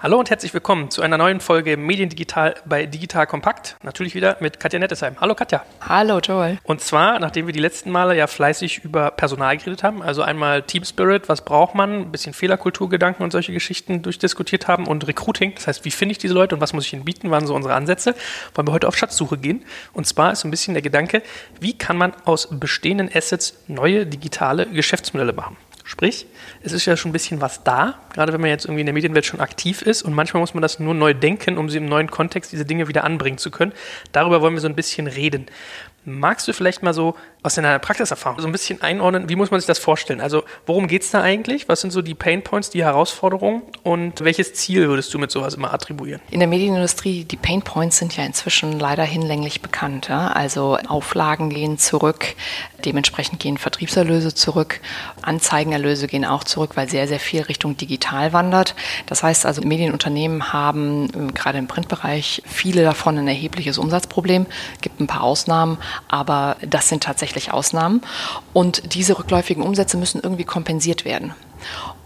Hallo und herzlich willkommen zu einer neuen Folge Mediendigital bei Digital Kompakt. Natürlich wieder mit Katja Nettesheim. Hallo Katja. Hallo Joel. Und zwar, nachdem wir die letzten Male ja fleißig über Personal geredet haben, also einmal Team Spirit, was braucht man, ein bisschen Fehlerkulturgedanken und solche Geschichten durchdiskutiert haben und Recruiting, das heißt, wie finde ich diese Leute und was muss ich ihnen bieten, waren so unsere Ansätze, wollen wir heute auf Schatzsuche gehen. Und zwar ist so ein bisschen der Gedanke, wie kann man aus bestehenden Assets neue digitale Geschäftsmodelle machen? Sprich, es ist ja schon ein bisschen was da, gerade wenn man jetzt irgendwie in der Medienwelt schon aktiv ist und manchmal muss man das nur neu denken, um sie im neuen Kontext diese Dinge wieder anbringen zu können. Darüber wollen wir so ein bisschen reden. Magst du vielleicht mal so aus deiner Praxiserfahrung so ein bisschen einordnen, wie muss man sich das vorstellen? Also worum geht es da eigentlich? Was sind so die Pain Points, die Herausforderungen und welches Ziel würdest du mit sowas immer attribuieren? In der Medienindustrie, die Pain Points sind ja inzwischen leider hinlänglich bekannt. Ja? Also Auflagen gehen zurück, dementsprechend gehen Vertriebserlöse zurück, Anzeigenerlöse gehen auch zurück, weil sehr, sehr viel Richtung digital wandert. Das heißt also, Medienunternehmen haben äh, gerade im Printbereich viele davon ein erhebliches Umsatzproblem. Gibt ein paar Ausnahmen, aber das sind tatsächlich Ausnahmen. Und diese rückläufigen Umsätze müssen irgendwie kompensiert werden.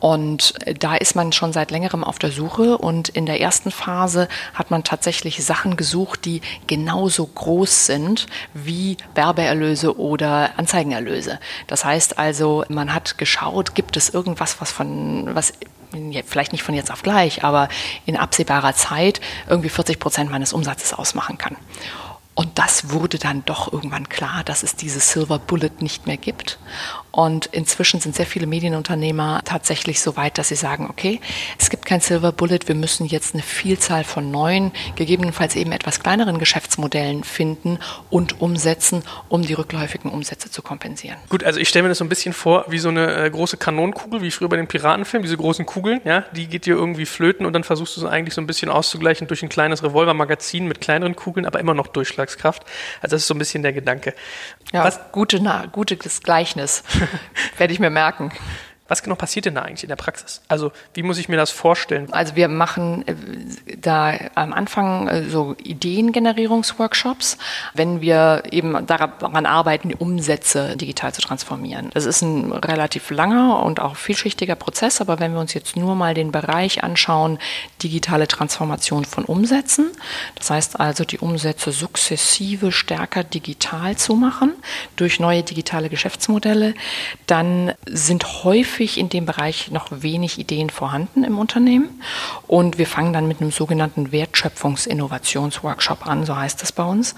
Und da ist man schon seit längerem auf der Suche und in der ersten Phase hat man tatsächlich Sachen gesucht, die genauso groß sind wie Werbeerlöse oder Anzeigenerlöse. Das heißt also, man hat geschaut, gibt es irgendwas, was von, was vielleicht nicht von jetzt auf gleich, aber in absehbarer Zeit irgendwie 40 Prozent meines Umsatzes ausmachen kann. Und das wurde dann doch irgendwann klar, dass es diese Silver Bullet nicht mehr gibt. Und inzwischen sind sehr viele Medienunternehmer tatsächlich so weit, dass sie sagen, okay, es gibt kein Silver Bullet, wir müssen jetzt eine Vielzahl von neuen, gegebenenfalls eben etwas kleineren Geschäftsmodellen finden und umsetzen, um die rückläufigen Umsätze zu kompensieren. Gut, also ich stelle mir das so ein bisschen vor wie so eine äh, große Kanonenkugel, wie früher bei den Piratenfilmen, diese großen Kugeln, ja, die geht dir irgendwie flöten und dann versuchst du es eigentlich so ein bisschen auszugleichen durch ein kleines Revolvermagazin mit kleineren Kugeln, aber immer noch Durchschlagskraft. Also das ist so ein bisschen der Gedanke. Ja, Was? Gute, na, gutes Gleichnis. Werde ich mir merken. Was genau passiert denn da eigentlich in der Praxis? Also wie muss ich mir das vorstellen? Also wir machen äh, da am Anfang äh, so Ideengenerierungsworkshops, wenn wir eben daran arbeiten, Umsätze digital zu transformieren. Das ist ein relativ langer und auch vielschichtiger Prozess, aber wenn wir uns jetzt nur mal den Bereich anschauen, digitale Transformation von Umsätzen, das heißt also die Umsätze sukzessive stärker digital zu machen durch neue digitale Geschäftsmodelle, dann sind häufig häufig in dem Bereich noch wenig Ideen vorhanden im Unternehmen. Und wir fangen dann mit einem sogenannten Wertschöpfungsinnovationsworkshop an, so heißt es bei uns.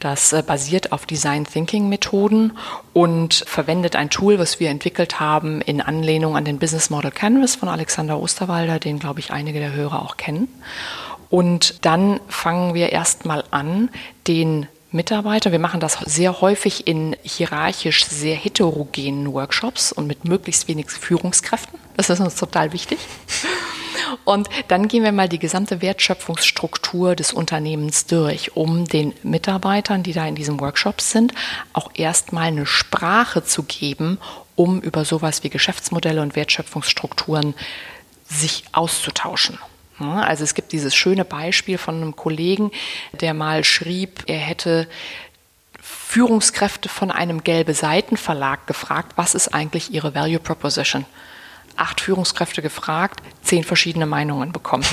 Das äh, basiert auf Design Thinking Methoden und verwendet ein Tool, was wir entwickelt haben in Anlehnung an den Business Model Canvas von Alexander Osterwalder, den glaube ich einige der Hörer auch kennen. Und dann fangen wir erstmal an, den Mitarbeiter. Wir machen das sehr häufig in hierarchisch sehr heterogenen Workshops und mit möglichst wenig Führungskräften. Das ist uns total wichtig. Und dann gehen wir mal die gesamte Wertschöpfungsstruktur des Unternehmens durch, um den Mitarbeitern, die da in diesem Workshop sind, auch erstmal eine Sprache zu geben, um über sowas wie Geschäftsmodelle und Wertschöpfungsstrukturen sich auszutauschen. Also es gibt dieses schöne Beispiel von einem Kollegen, der mal schrieb, er hätte Führungskräfte von einem gelbe Seitenverlag gefragt, was ist eigentlich ihre Value Proposition? Acht Führungskräfte gefragt, zehn verschiedene Meinungen bekommen.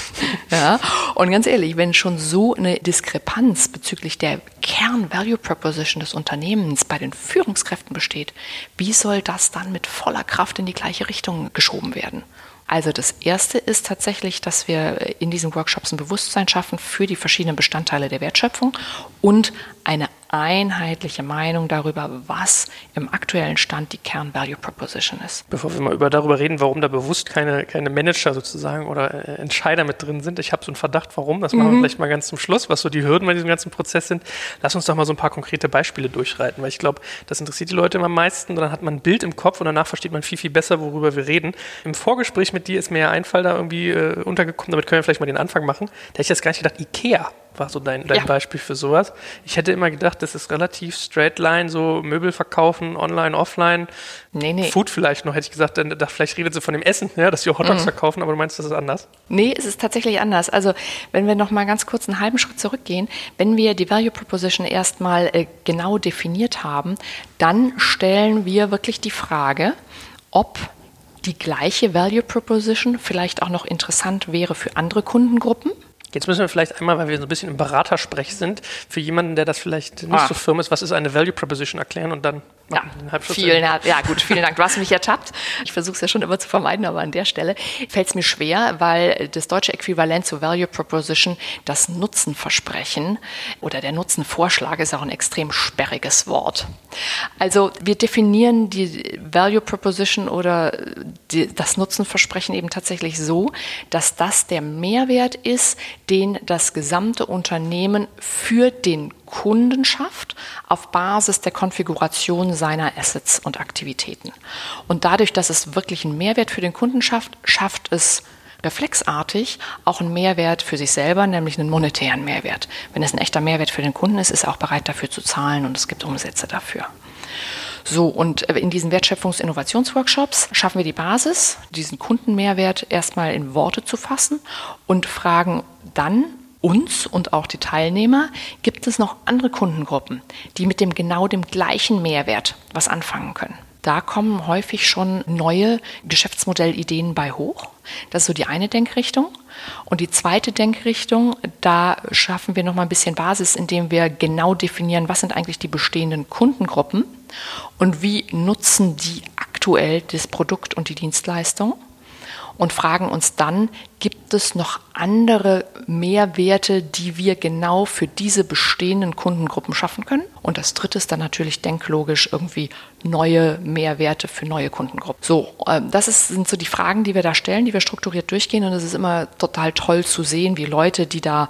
ja. Und ganz ehrlich, wenn schon so eine Diskrepanz bezüglich der Kern-Value Proposition des Unternehmens bei den Führungskräften besteht, wie soll das dann mit voller Kraft in die gleiche Richtung geschoben werden? Also das Erste ist tatsächlich, dass wir in diesen Workshops ein Bewusstsein schaffen für die verschiedenen Bestandteile der Wertschöpfung und eine einheitliche Meinung darüber, was im aktuellen Stand die Kern-Value Proposition ist. Bevor wir mal über darüber reden, warum da bewusst keine, keine Manager sozusagen oder äh, Entscheider mit drin sind, ich habe so einen Verdacht, warum, das machen wir mhm. vielleicht mal ganz zum Schluss, was so die Hürden bei diesem ganzen Prozess sind. Lass uns doch mal so ein paar konkrete Beispiele durchreiten, weil ich glaube, das interessiert die Leute immer am meisten und dann hat man ein Bild im Kopf und danach versteht man viel, viel besser, worüber wir reden. Im Vorgespräch mit dir ist mir ja ein Fall da irgendwie äh, untergekommen, damit können wir vielleicht mal den Anfang machen. Da hätte ich jetzt gar nicht gedacht, Ikea war so dein, dein ja. Beispiel für sowas. Ich hätte immer gedacht, das ist relativ straight line, so Möbel verkaufen, online, offline. Nee, nee. Food vielleicht noch, hätte ich gesagt, dann, da, vielleicht redet sie von dem Essen, ja, dass sie auch Hotdogs mhm. verkaufen, aber du meinst, das ist anders? Nee, es ist tatsächlich anders. Also, wenn wir noch mal ganz kurz einen halben Schritt zurückgehen, wenn wir die Value Proposition erstmal äh, genau definiert haben, dann stellen wir wirklich die Frage, ob die gleiche Value Proposition vielleicht auch noch interessant wäre für andere Kundengruppen. Jetzt müssen wir vielleicht einmal, weil wir so ein bisschen im Beratersprech sind, für jemanden, der das vielleicht nicht ah. so firm ist, was ist eine Value Proposition erklären und dann ja, vielen, ja, gut, vielen Dank. Du hast mich ertappt. Ich versuche es ja schon immer zu vermeiden, aber an der Stelle fällt es mir schwer, weil das deutsche Äquivalent zur Value Proposition, das Nutzenversprechen oder der Nutzenvorschlag ist auch ein extrem sperriges Wort. Also wir definieren die Value Proposition oder die, das Nutzenversprechen eben tatsächlich so, dass das der Mehrwert ist, den das gesamte Unternehmen für den Kunden schafft auf Basis der Konfiguration seiner Assets und Aktivitäten. Und dadurch, dass es wirklich einen Mehrwert für den Kunden schafft, schafft es reflexartig auch einen Mehrwert für sich selber, nämlich einen monetären Mehrwert. Wenn es ein echter Mehrwert für den Kunden ist, ist er auch bereit dafür zu zahlen und es gibt Umsätze dafür. So, und in diesen Wertschöpfungs-Innovationsworkshops schaffen wir die Basis, diesen Kundenmehrwert erstmal in Worte zu fassen und fragen dann uns und auch die Teilnehmer, gibt es noch andere Kundengruppen, die mit dem genau dem gleichen Mehrwert was anfangen können. Da kommen häufig schon neue Geschäftsmodellideen bei hoch. Das ist so die eine Denkrichtung. Und die zweite Denkrichtung, da schaffen wir noch mal ein bisschen Basis, indem wir genau definieren, was sind eigentlich die bestehenden Kundengruppen und wie nutzen die aktuell das Produkt und die Dienstleistung und fragen uns dann, gibt es noch andere Mehrwerte, die wir genau für diese bestehenden Kundengruppen schaffen können? Und das dritte ist dann natürlich denklogisch irgendwie neue Mehrwerte für neue Kundengruppen. So, ähm, das ist, sind so die Fragen, die wir da stellen, die wir strukturiert durchgehen. Und es ist immer total toll zu sehen, wie Leute, die da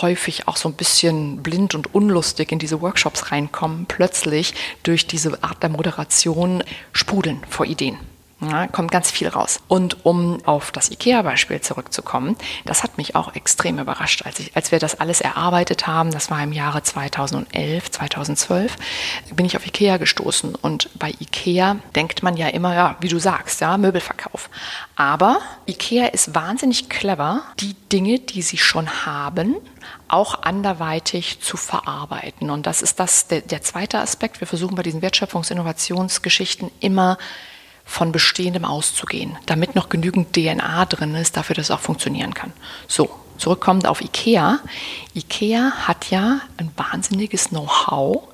häufig auch so ein bisschen blind und unlustig in diese Workshops reinkommen, plötzlich durch diese Art der Moderation sprudeln vor Ideen. Ja, kommt ganz viel raus. Und um auf das IKEA-Beispiel zurückzukommen, das hat mich auch extrem überrascht, als, ich, als wir das alles erarbeitet haben. Das war im Jahre 2011, 2012, bin ich auf IKEA gestoßen. Und bei IKEA denkt man ja immer, ja, wie du sagst, ja, Möbelverkauf. Aber IKEA ist wahnsinnig clever, die Dinge, die sie schon haben, auch anderweitig zu verarbeiten. Und das ist das, der, der zweite Aspekt. Wir versuchen bei diesen Wertschöpfungs-Innovationsgeschichten immer von Bestehendem auszugehen, damit noch genügend DNA drin ist, dafür, dass es auch funktionieren kann. So, zurückkommend auf IKEA. IKEA hat ja ein wahnsinniges Know-how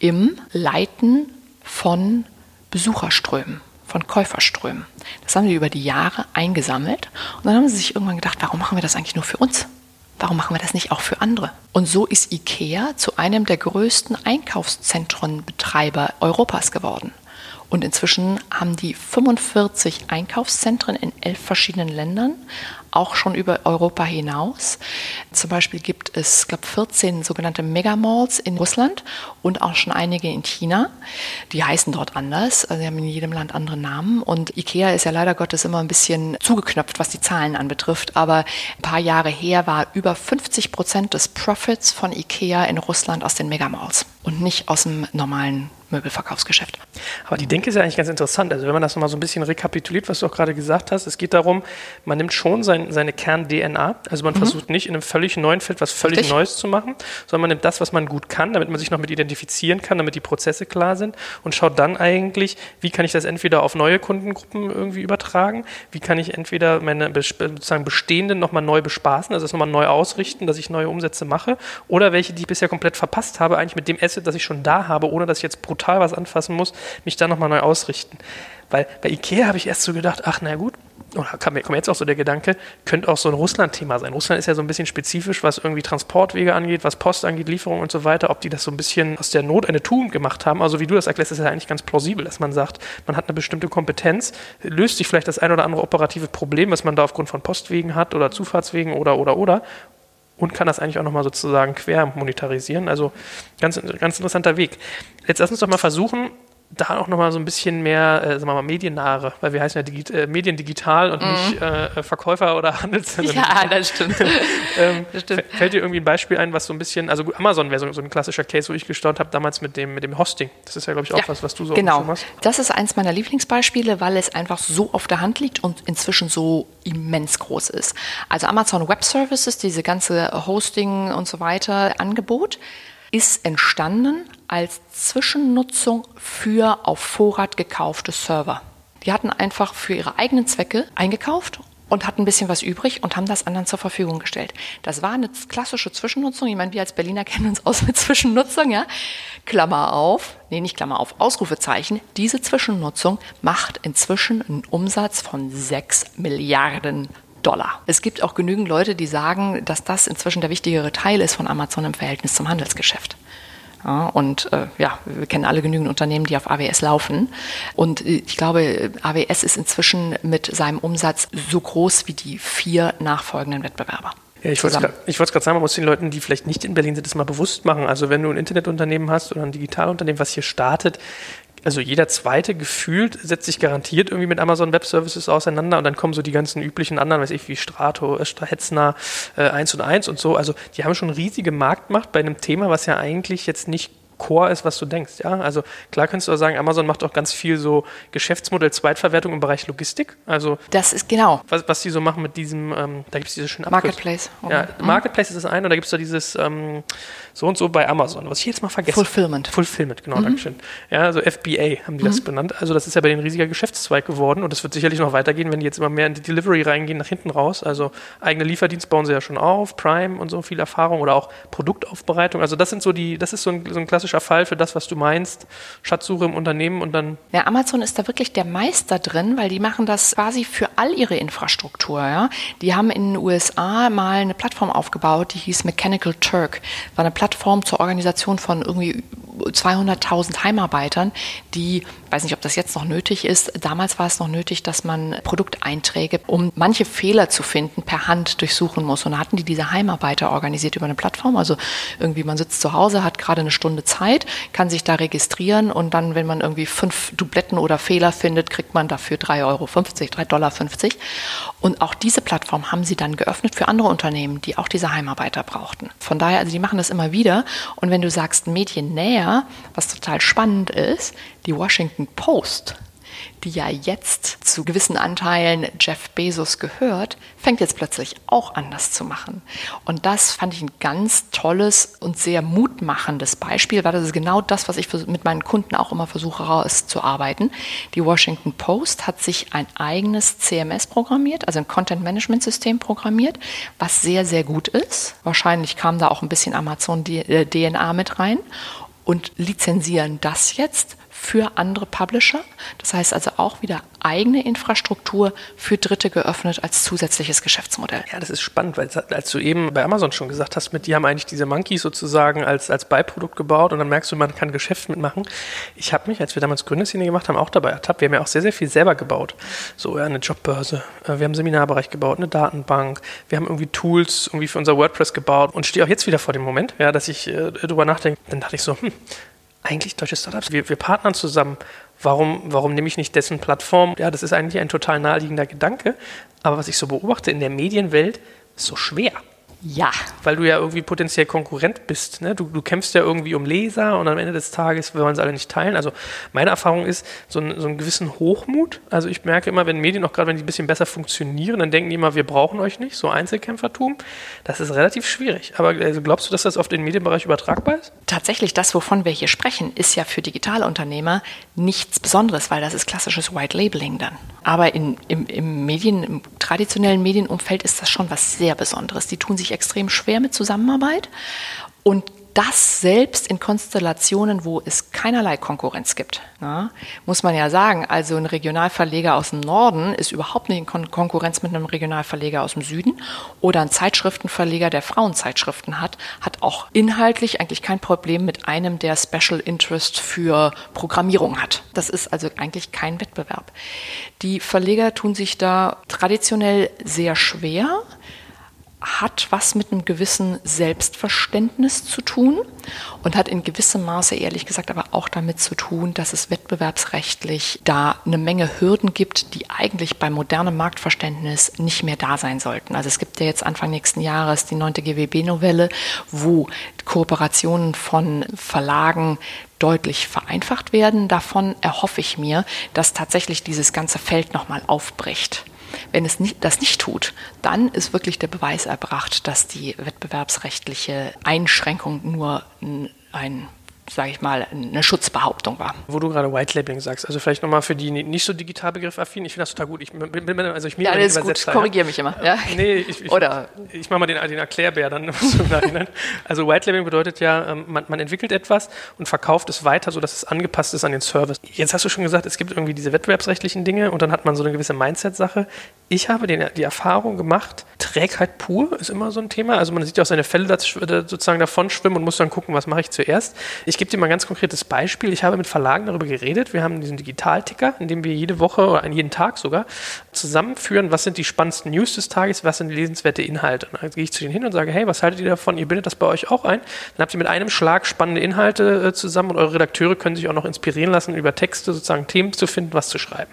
im Leiten von Besucherströmen, von Käuferströmen. Das haben sie über die Jahre eingesammelt und dann haben sie sich irgendwann gedacht, warum machen wir das eigentlich nur für uns? Warum machen wir das nicht auch für andere? Und so ist IKEA zu einem der größten Einkaufszentrenbetreiber Europas geworden. Und inzwischen haben die 45 Einkaufszentren in elf verschiedenen Ländern, auch schon über Europa hinaus. Zum Beispiel gibt es, glaube 14 sogenannte Megamalls in Russland und auch schon einige in China. Die heißen dort anders, also sie haben in jedem Land andere Namen. Und Ikea ist ja leider Gottes immer ein bisschen zugeknöpft, was die Zahlen anbetrifft. Aber ein paar Jahre her war über 50 Prozent des Profits von Ikea in Russland aus den Megamalls und nicht aus dem normalen Möbelverkaufsgeschäft. Aber die Denke ist ja eigentlich ganz interessant. Also wenn man das nochmal so ein bisschen rekapituliert, was du auch gerade gesagt hast, es geht darum, man nimmt schon sein, seine Kern-DNA. Also man mhm. versucht nicht in einem völlig neuen Feld was völlig Richtig. Neues zu machen, sondern man nimmt das, was man gut kann, damit man sich noch mit identifizieren kann, damit die Prozesse klar sind und schaut dann eigentlich, wie kann ich das entweder auf neue Kundengruppen irgendwie übertragen, wie kann ich entweder meine sozusagen bestehenden nochmal neu bespaßen, also das nochmal neu ausrichten, dass ich neue Umsätze mache, oder welche, die ich bisher komplett verpasst habe, eigentlich mit dem Asset, das ich schon da habe, ohne dass ich jetzt brutal was anfassen muss, mich dann nochmal neu ausrichten. Weil bei Ikea habe ich erst so gedacht, ach na gut, oder kam mir jetzt auch so der Gedanke, könnte auch so ein Russland-Thema sein. Russland ist ja so ein bisschen spezifisch, was irgendwie Transportwege angeht, was Post angeht, Lieferungen und so weiter, ob die das so ein bisschen aus der Not eine Tugend gemacht haben. Also wie du das erklärst, ist ja eigentlich ganz plausibel, dass man sagt, man hat eine bestimmte Kompetenz, löst sich vielleicht das ein oder andere operative Problem, was man da aufgrund von Postwegen hat oder Zufahrtswegen oder oder oder und kann das eigentlich auch nochmal sozusagen quer monetarisieren. Also ganz, ganz interessanter Weg. Jetzt lass uns doch mal versuchen, da auch nochmal so ein bisschen mehr, äh, sagen wir mal, mediennahe, weil wir heißen ja Digi äh, Mediendigital und mm. nicht äh, Verkäufer oder Handelszentren. Ja, das stimmt. ähm, das stimmt. Fällt dir irgendwie ein Beispiel ein, was so ein bisschen, also Amazon wäre so, so, ein klassischer Case, wo ich gestaunt habe, damals mit dem, mit dem Hosting. Das ist ja, glaube ich, auch ja, was, was du so genau. machst. Das ist eins meiner Lieblingsbeispiele, weil es einfach so auf der Hand liegt und inzwischen so immens groß ist. Also Amazon Web Services, diese ganze Hosting und so weiter Angebot, ist entstanden als Zwischennutzung für auf Vorrat gekaufte Server. Die hatten einfach für ihre eigenen Zwecke eingekauft und hatten ein bisschen was übrig und haben das anderen zur Verfügung gestellt. Das war eine klassische Zwischennutzung. Ich meine, wir als Berliner kennen uns aus mit Zwischennutzung, ja. Klammer auf, nee, nicht Klammer auf, Ausrufezeichen. Diese Zwischennutzung macht inzwischen einen Umsatz von 6 Milliarden Dollar. Es gibt auch genügend Leute, die sagen, dass das inzwischen der wichtigere Teil ist von Amazon im Verhältnis zum Handelsgeschäft. Ja, und äh, ja, wir kennen alle genügend Unternehmen, die auf AWS laufen. Und äh, ich glaube, AWS ist inzwischen mit seinem Umsatz so groß wie die vier nachfolgenden Wettbewerber. Ja, ich wollte es gerade sagen, man muss den Leuten, die vielleicht nicht in Berlin sind, das mal bewusst machen. Also wenn du ein Internetunternehmen hast oder ein Digitalunternehmen, was hier startet, also jeder zweite gefühlt setzt sich garantiert irgendwie mit Amazon Web Services auseinander und dann kommen so die ganzen üblichen anderen, weiß ich, wie Strato, Hetzner, äh, 1 und 1 und so. Also die haben schon riesige Marktmacht bei einem Thema, was ja eigentlich jetzt nicht Core ist, was du denkst. Ja? Also klar kannst du auch sagen, Amazon macht auch ganz viel so Geschäftsmodell Zweitverwertung im Bereich Logistik. Also das ist genau. Was, was die so machen mit diesem, ähm, da gibt es diese schöne Marketplace. Ja, mhm. Marketplace ist das eine und da gibt es da dieses ähm, so und so bei Amazon, was ich jetzt mal vergesse. Fulfillment. Fulfillment, genau, mhm. Dankeschön. Ja, also FBA haben die mhm. das benannt. Also das ist ja bei den riesiger Geschäftszweig geworden und das wird sicherlich noch weitergehen, wenn die jetzt immer mehr in die Delivery reingehen, nach hinten raus. Also eigene Lieferdienst bauen sie ja schon auf, Prime und so viel Erfahrung oder auch Produktaufbereitung. Also das sind so die, das ist so ein, so ein klassischer Fall für das, was du meinst, Schatzsuche im Unternehmen und dann. Ja, Amazon ist da wirklich der Meister drin, weil die machen das quasi für all ihre Infrastruktur. Ja? Die haben in den USA mal eine Plattform aufgebaut, die hieß Mechanical Turk. War eine Plattform zur Organisation von irgendwie 200.000 Heimarbeitern, die, weiß nicht, ob das jetzt noch nötig ist, damals war es noch nötig, dass man Produkteinträge, um manche Fehler zu finden, per Hand durchsuchen muss. Und da hatten die diese Heimarbeiter organisiert über eine Plattform. Also irgendwie, man sitzt zu Hause, hat gerade eine Stunde Zeit, kann sich da registrieren und dann, wenn man irgendwie fünf Dubletten oder Fehler findet, kriegt man dafür 3,50 Euro, 3,50 Dollar. Und auch diese Plattform haben sie dann geöffnet für andere Unternehmen, die auch diese Heimarbeiter brauchten. Von daher, also die machen das immer wieder. Und wenn du sagst Mediennähe, was total spannend ist, die Washington Post die ja jetzt zu gewissen Anteilen Jeff Bezos gehört, fängt jetzt plötzlich auch an, das zu machen. Und das fand ich ein ganz tolles und sehr mutmachendes Beispiel, weil das ist genau das, was ich mit meinen Kunden auch immer versuche herauszuarbeiten. Die Washington Post hat sich ein eigenes CMS programmiert, also ein Content Management System programmiert, was sehr, sehr gut ist. Wahrscheinlich kam da auch ein bisschen Amazon DNA äh, mit rein und lizenzieren das jetzt für andere Publisher. Das heißt also auch wieder eigene Infrastruktur für Dritte geöffnet als zusätzliches Geschäftsmodell. Ja, das ist spannend, weil als du eben bei Amazon schon gesagt hast, mit die haben eigentlich diese Monkeys sozusagen als, als Beiprodukt gebaut und dann merkst du, man kann Geschäft mitmachen. Ich habe mich, als wir damals Gründerszene gemacht haben, auch dabei ertappt. Wir haben ja auch sehr, sehr viel selber gebaut. So, ja, eine Jobbörse, äh, wir haben einen Seminarbereich gebaut, eine Datenbank, wir haben irgendwie Tools irgendwie für unser WordPress gebaut und stehe auch jetzt wieder vor dem Moment, ja, dass ich äh, darüber nachdenke. Dann dachte ich so, hm, eigentlich deutsche Startups. Wir, wir partnern zusammen. Warum, warum nehme ich nicht dessen Plattform? Ja, das ist eigentlich ein total naheliegender Gedanke. Aber was ich so beobachte in der Medienwelt, ist so schwer. Ja. Weil du ja irgendwie potenziell Konkurrent bist. Ne? Du, du kämpfst ja irgendwie um Leser und am Ende des Tages wollen sie alle nicht teilen. Also meine Erfahrung ist so, ein, so einen gewissen Hochmut. Also ich merke immer, wenn Medien, auch gerade wenn die ein bisschen besser funktionieren, dann denken die immer, wir brauchen euch nicht, so Einzelkämpfertum. Das ist relativ schwierig. Aber also glaubst du, dass das auf den Medienbereich übertragbar ist? Tatsächlich, das, wovon wir hier sprechen, ist ja für Digitalunternehmer nichts Besonderes, weil das ist klassisches White Labeling dann. Aber in, im, im Medien, im traditionellen Medienumfeld ist das schon was sehr Besonderes. Die tun sich extrem schwer mit Zusammenarbeit. Und das selbst in Konstellationen, wo es keinerlei Konkurrenz gibt. Ja, muss man ja sagen, also ein Regionalverleger aus dem Norden ist überhaupt nicht in Kon Konkurrenz mit einem Regionalverleger aus dem Süden oder ein Zeitschriftenverleger, der Frauenzeitschriften hat, hat auch inhaltlich eigentlich kein Problem mit einem, der Special Interest für Programmierung hat. Das ist also eigentlich kein Wettbewerb. Die Verleger tun sich da traditionell sehr schwer hat was mit einem gewissen Selbstverständnis zu tun und hat in gewissem Maße, ehrlich gesagt, aber auch damit zu tun, dass es wettbewerbsrechtlich da eine Menge Hürden gibt, die eigentlich bei modernem Marktverständnis nicht mehr da sein sollten. Also es gibt ja jetzt Anfang nächsten Jahres die neunte GWB-Novelle, wo Kooperationen von Verlagen deutlich vereinfacht werden. Davon erhoffe ich mir, dass tatsächlich dieses ganze Feld nochmal aufbricht. Wenn es nicht, das nicht tut, dann ist wirklich der Beweis erbracht, dass die wettbewerbsrechtliche Einschränkung nur ein sage ich mal, eine Schutzbehauptung war. Wo du gerade White Labeling sagst, also vielleicht nochmal für die nicht so digital begriffaffin, ich finde das total gut. Ich bin, also ich ja, das ist gut, korrigiere mich immer. Ja? Nee, ich, ich, Oder ich mache mal den, den Erklärbär dann. also White Labeling bedeutet ja, ähm, man, man, entwickelt etwas und verkauft es weiter, sodass es angepasst ist an den Service. Jetzt hast du schon gesagt, es gibt irgendwie diese wettbewerbsrechtlichen Dinge und dann hat man so eine gewisse Mindset-Sache. Ich habe den, die Erfahrung gemacht, Trägheit pur ist immer so ein Thema. Also man sieht ja auch seine Fälle sozusagen davon schwimmen und muss dann gucken, was mache ich zuerst. Ich gebe dir mal ein ganz konkretes Beispiel. Ich habe mit Verlagen darüber geredet. Wir haben diesen Digitalticker, in dem wir jede Woche oder jeden Tag sogar zusammenführen, was sind die spannendsten News des Tages, was sind lesenswerte Inhalte. Und dann gehe ich zu denen hin und sage, hey, was haltet ihr davon? Ihr bindet das bei euch auch ein. Dann habt ihr mit einem Schlag spannende Inhalte äh, zusammen und eure Redakteure können sich auch noch inspirieren lassen, über Texte sozusagen Themen zu finden, was zu schreiben.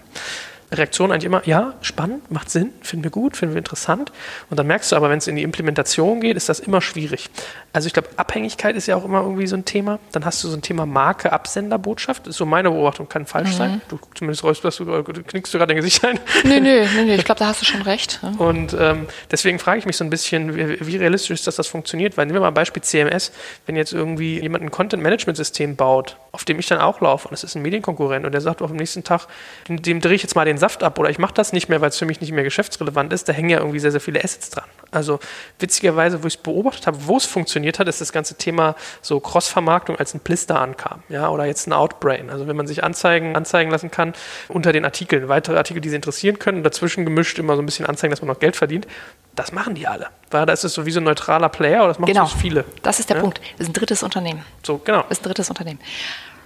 Reaktion eigentlich immer, ja, spannend, macht Sinn, finden wir gut, finden wir interessant. Und dann merkst du aber, wenn es in die Implementation geht, ist das immer schwierig. Also ich glaube, Abhängigkeit ist ja auch immer irgendwie so ein Thema. Dann hast du so ein Thema Marke, Absender, Botschaft. Das ist so meine Beobachtung, kann falsch mhm. sein. Du zumindest räusperst du, du knickst du gerade dein Gesicht ein. Nee, nee, nee, nee. ich glaube, da hast du schon recht. Und ähm, deswegen frage ich mich so ein bisschen, wie, wie, realistisch ist, dass das funktioniert? Weil nehmen wir mal ein Beispiel CMS, wenn jetzt irgendwie jemand ein Content-Management-System baut, auf dem ich dann auch laufe, und es ist ein Medienkonkurrent, und der sagt auf dem nächsten Tag, dem drehe ich jetzt mal den Saft ab oder ich mache das nicht mehr, weil es für mich nicht mehr geschäftsrelevant ist, da hängen ja irgendwie sehr, sehr viele Assets dran. Also witzigerweise, wo ich es beobachtet habe, wo es funktioniert hat, ist das ganze Thema so Cross-Vermarktung als ein Blister ankam, ja, oder jetzt ein Outbrain. Also wenn man sich Anzeigen anzeigen lassen kann unter den Artikeln, weitere Artikel, die sie interessieren können, dazwischen gemischt immer so ein bisschen anzeigen, dass man noch Geld verdient. Das machen die alle. Weil da ist es so wie so ein neutraler Player, oder das machen genau. viele. Das ist der ja? Punkt. Das ist ein drittes Unternehmen. So, genau. Das ist ein drittes Unternehmen.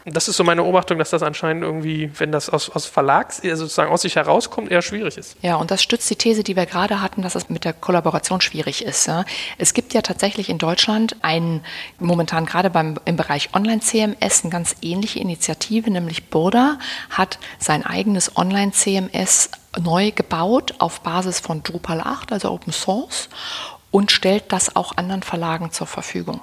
Das ist so meine Beobachtung, dass das anscheinend irgendwie, wenn das aus, aus Verlags, also sozusagen aus sich herauskommt, eher schwierig ist. Ja, und das stützt die These, die wir gerade hatten, dass es mit der Kollaboration schwierig ist. Es gibt ja tatsächlich in Deutschland ein, momentan gerade beim, im Bereich Online-CMS, eine ganz ähnliche Initiative, nämlich Burda hat sein eigenes Online-CMS neu gebaut auf Basis von Drupal 8, also Open Source, und stellt das auch anderen Verlagen zur Verfügung.